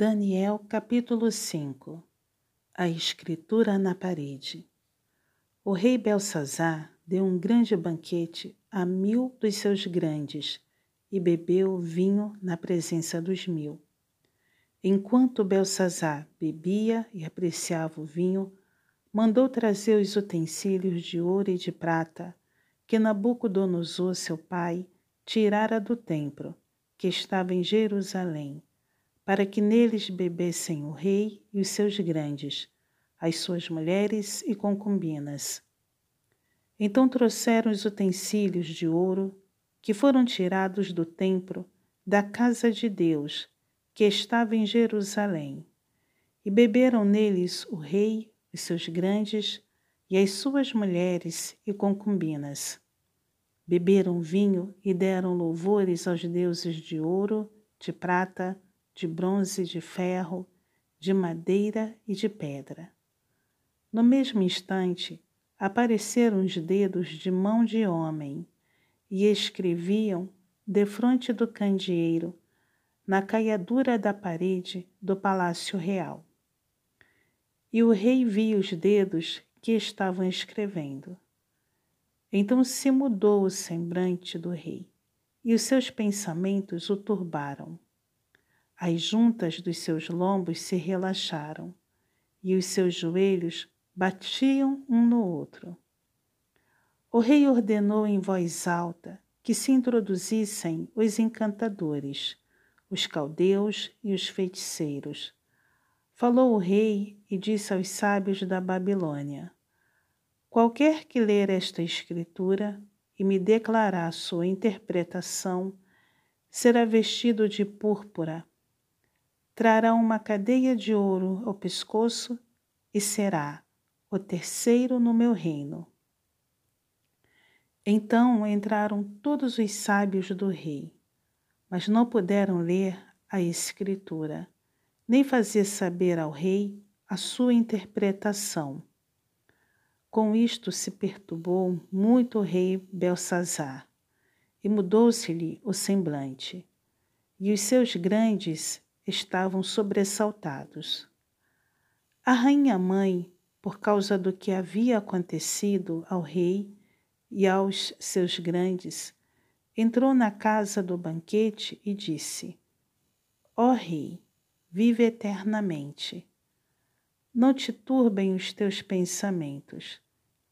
Daniel capítulo 5 A escritura na parede. O rei Belsazar deu um grande banquete a mil dos seus grandes e bebeu vinho na presença dos mil. Enquanto Belsazar bebia e apreciava o vinho, mandou trazer os utensílios de ouro e de prata que Nabucodonosor, seu pai, tirara do templo, que estava em Jerusalém, para que neles bebessem o rei e os seus grandes, as suas mulheres e concubinas. Então trouxeram os utensílios de ouro que foram tirados do templo da casa de Deus, que estava em Jerusalém, e beberam neles o rei, os seus grandes e as suas mulheres e concubinas. Beberam vinho e deram louvores aos deuses de ouro, de prata, de bronze, de ferro, de madeira e de pedra. No mesmo instante, apareceram os dedos de mão de homem e escreviam defronte do candeeiro, na caiadura da parede do palácio real. E o rei viu os dedos que estavam escrevendo. Então se mudou o semblante do rei, e os seus pensamentos o turbaram. As juntas dos seus lombos se relaxaram, e os seus joelhos batiam um no outro. O rei ordenou em voz alta que se introduzissem os encantadores, os caldeus e os feiticeiros. Falou o rei e disse aos sábios da Babilônia: Qualquer que ler esta escritura e me declarar sua interpretação, será vestido de púrpura, trará uma cadeia de ouro ao pescoço e será o terceiro no meu reino. Então entraram todos os sábios do rei, mas não puderam ler a escritura, nem fazer saber ao rei a sua interpretação. Com isto se perturbou muito o rei Belsazar, e mudou-se-lhe o semblante, e os seus grandes estavam sobressaltados. A rainha mãe, por causa do que havia acontecido ao rei e aos seus grandes, entrou na casa do banquete e disse: Ó rei, vive eternamente. Não te turbem os teus pensamentos,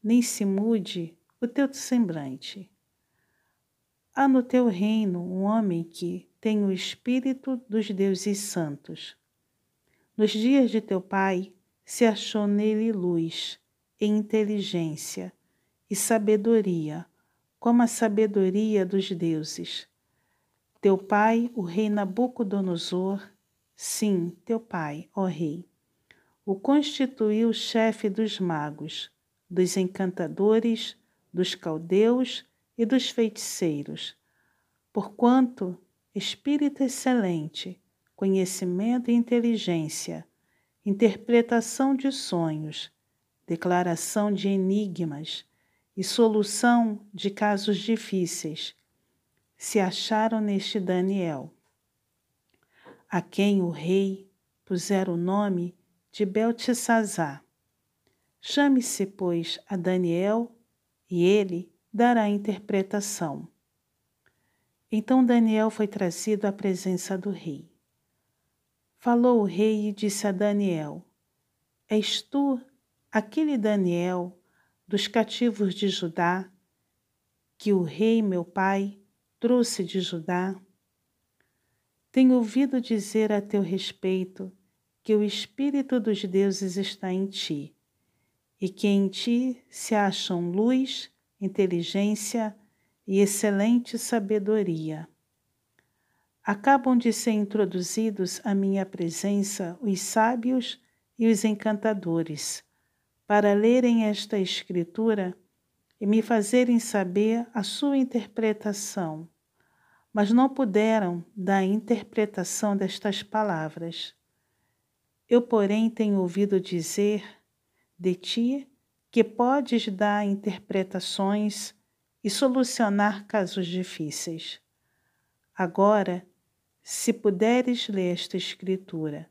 nem se mude o teu semblante. Há no teu reino um homem que tem o espírito dos deuses santos. Nos dias de teu pai se achou nele luz e inteligência e sabedoria, como a sabedoria dos deuses. Teu pai, o rei Nabucodonosor, sim, teu pai, ó rei o constituiu chefe dos magos, dos encantadores, dos caldeus e dos feiticeiros, porquanto espírito excelente, conhecimento e inteligência, interpretação de sonhos, declaração de enigmas e solução de casos difíceis se acharam neste Daniel, a quem o rei pusera o nome de Beltesazar. Chame-se, pois, a Daniel e ele dará interpretação. Então Daniel foi trazido à presença do rei. Falou o rei e disse a Daniel: És tu aquele Daniel dos cativos de Judá, que o rei meu pai trouxe de Judá? Tenho ouvido dizer a teu respeito que o Espírito dos deuses está em ti, e que em ti se acham luz, inteligência e excelente sabedoria. Acabam de ser introduzidos à minha presença os sábios e os encantadores, para lerem esta Escritura e me fazerem saber a sua interpretação, mas não puderam dar a interpretação destas palavras. Eu, porém, tenho ouvido dizer de ti que podes dar interpretações e solucionar casos difíceis. Agora, se puderes ler esta Escritura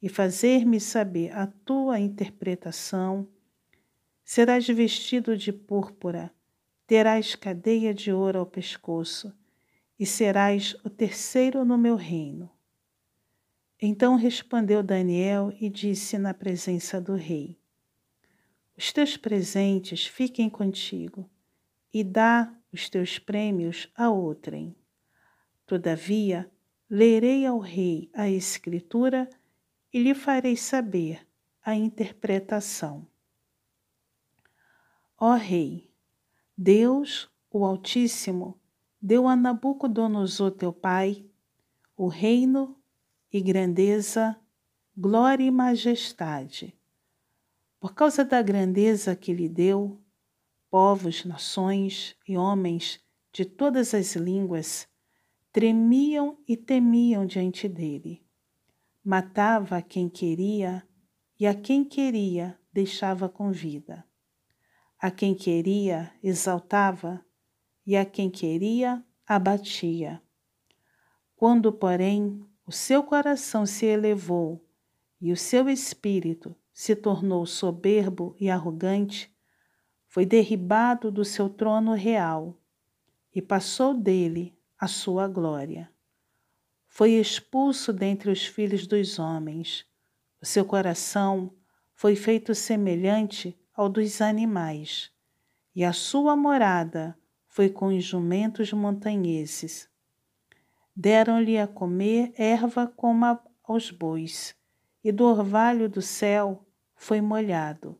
e fazer-me saber a tua interpretação, serás vestido de púrpura, terás cadeia de ouro ao pescoço e serás o terceiro no meu reino. Então respondeu Daniel e disse na presença do rei: Os teus presentes fiquem contigo e dá os teus prêmios a outrem. Todavia, lerei ao rei a escritura e lhe farei saber a interpretação. Ó Rei, Deus, o Altíssimo, deu a Nabucodonosor teu pai o reino e grandeza, glória e majestade. Por causa da grandeza que lhe deu, povos, nações e homens de todas as línguas tremiam e temiam diante dele. Matava quem queria e a quem queria deixava com vida. A quem queria exaltava e a quem queria abatia. Quando, porém, o seu coração se elevou e o seu espírito se tornou soberbo e arrogante, foi derribado do seu trono real e passou dele a sua glória. Foi expulso dentre os filhos dos homens. O seu coração foi feito semelhante ao dos animais, e a sua morada foi com os jumentos montanheses. Deram-lhe a comer erva como aos bois, e do orvalho do céu foi molhado.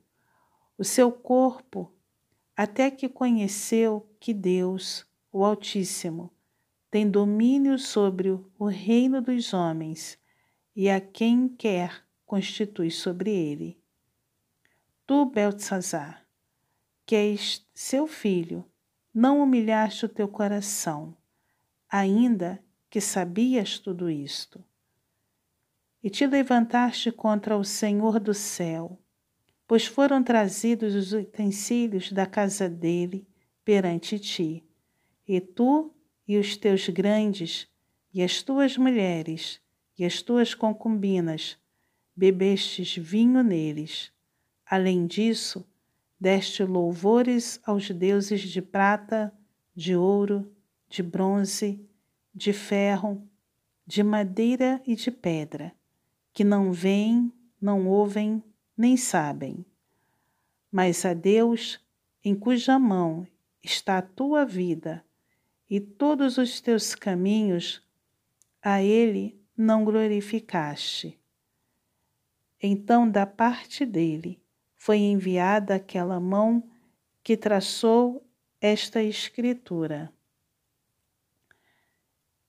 O seu corpo até que conheceu que Deus, o Altíssimo, tem domínio sobre o reino dos homens e a quem quer constitui sobre ele. Tu, Beltzazar, que és seu filho, não humilhaste o teu coração, ainda que sabias tudo isto. E te levantaste contra o Senhor do céu, pois foram trazidos os utensílios da casa dele perante ti, e tu e os teus grandes, e as tuas mulheres, e as tuas concubinas, bebestes vinho neles. Além disso, deste louvores aos deuses de prata, de ouro, de bronze, de ferro, de madeira e de pedra, que não veem, não ouvem, nem sabem. Mas a Deus, em cuja mão está a tua vida e todos os teus caminhos, a Ele não glorificaste. Então, da parte dele, foi enviada aquela mão que traçou esta escritura.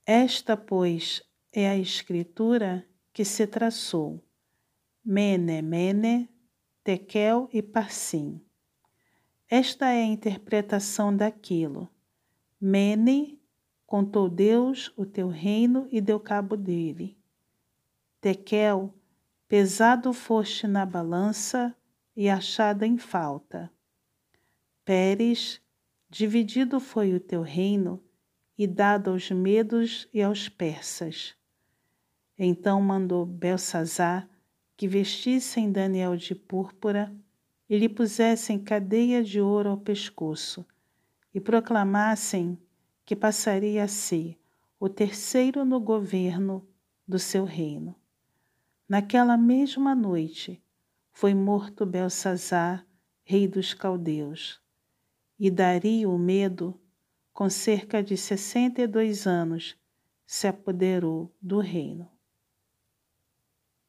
Esta, pois, é a escritura que se traçou. Mene, Mene, Tekel e Parsim. Esta é a interpretação daquilo. Mene, contou Deus o teu reino e deu cabo dele. Tekel, pesado foste na balança e achada em falta. Pérez, dividido foi o teu reino e dado aos medos e aos persas. Então mandou Belsazar que vestissem Daniel de púrpura e lhe pusessem cadeia de ouro ao pescoço e proclamassem que passaria a ser o terceiro no governo do seu reino. Naquela mesma noite foi morto Belsazar, rei dos caldeus, e Dario o medo, com cerca de sessenta e dois anos, se apoderou do reino.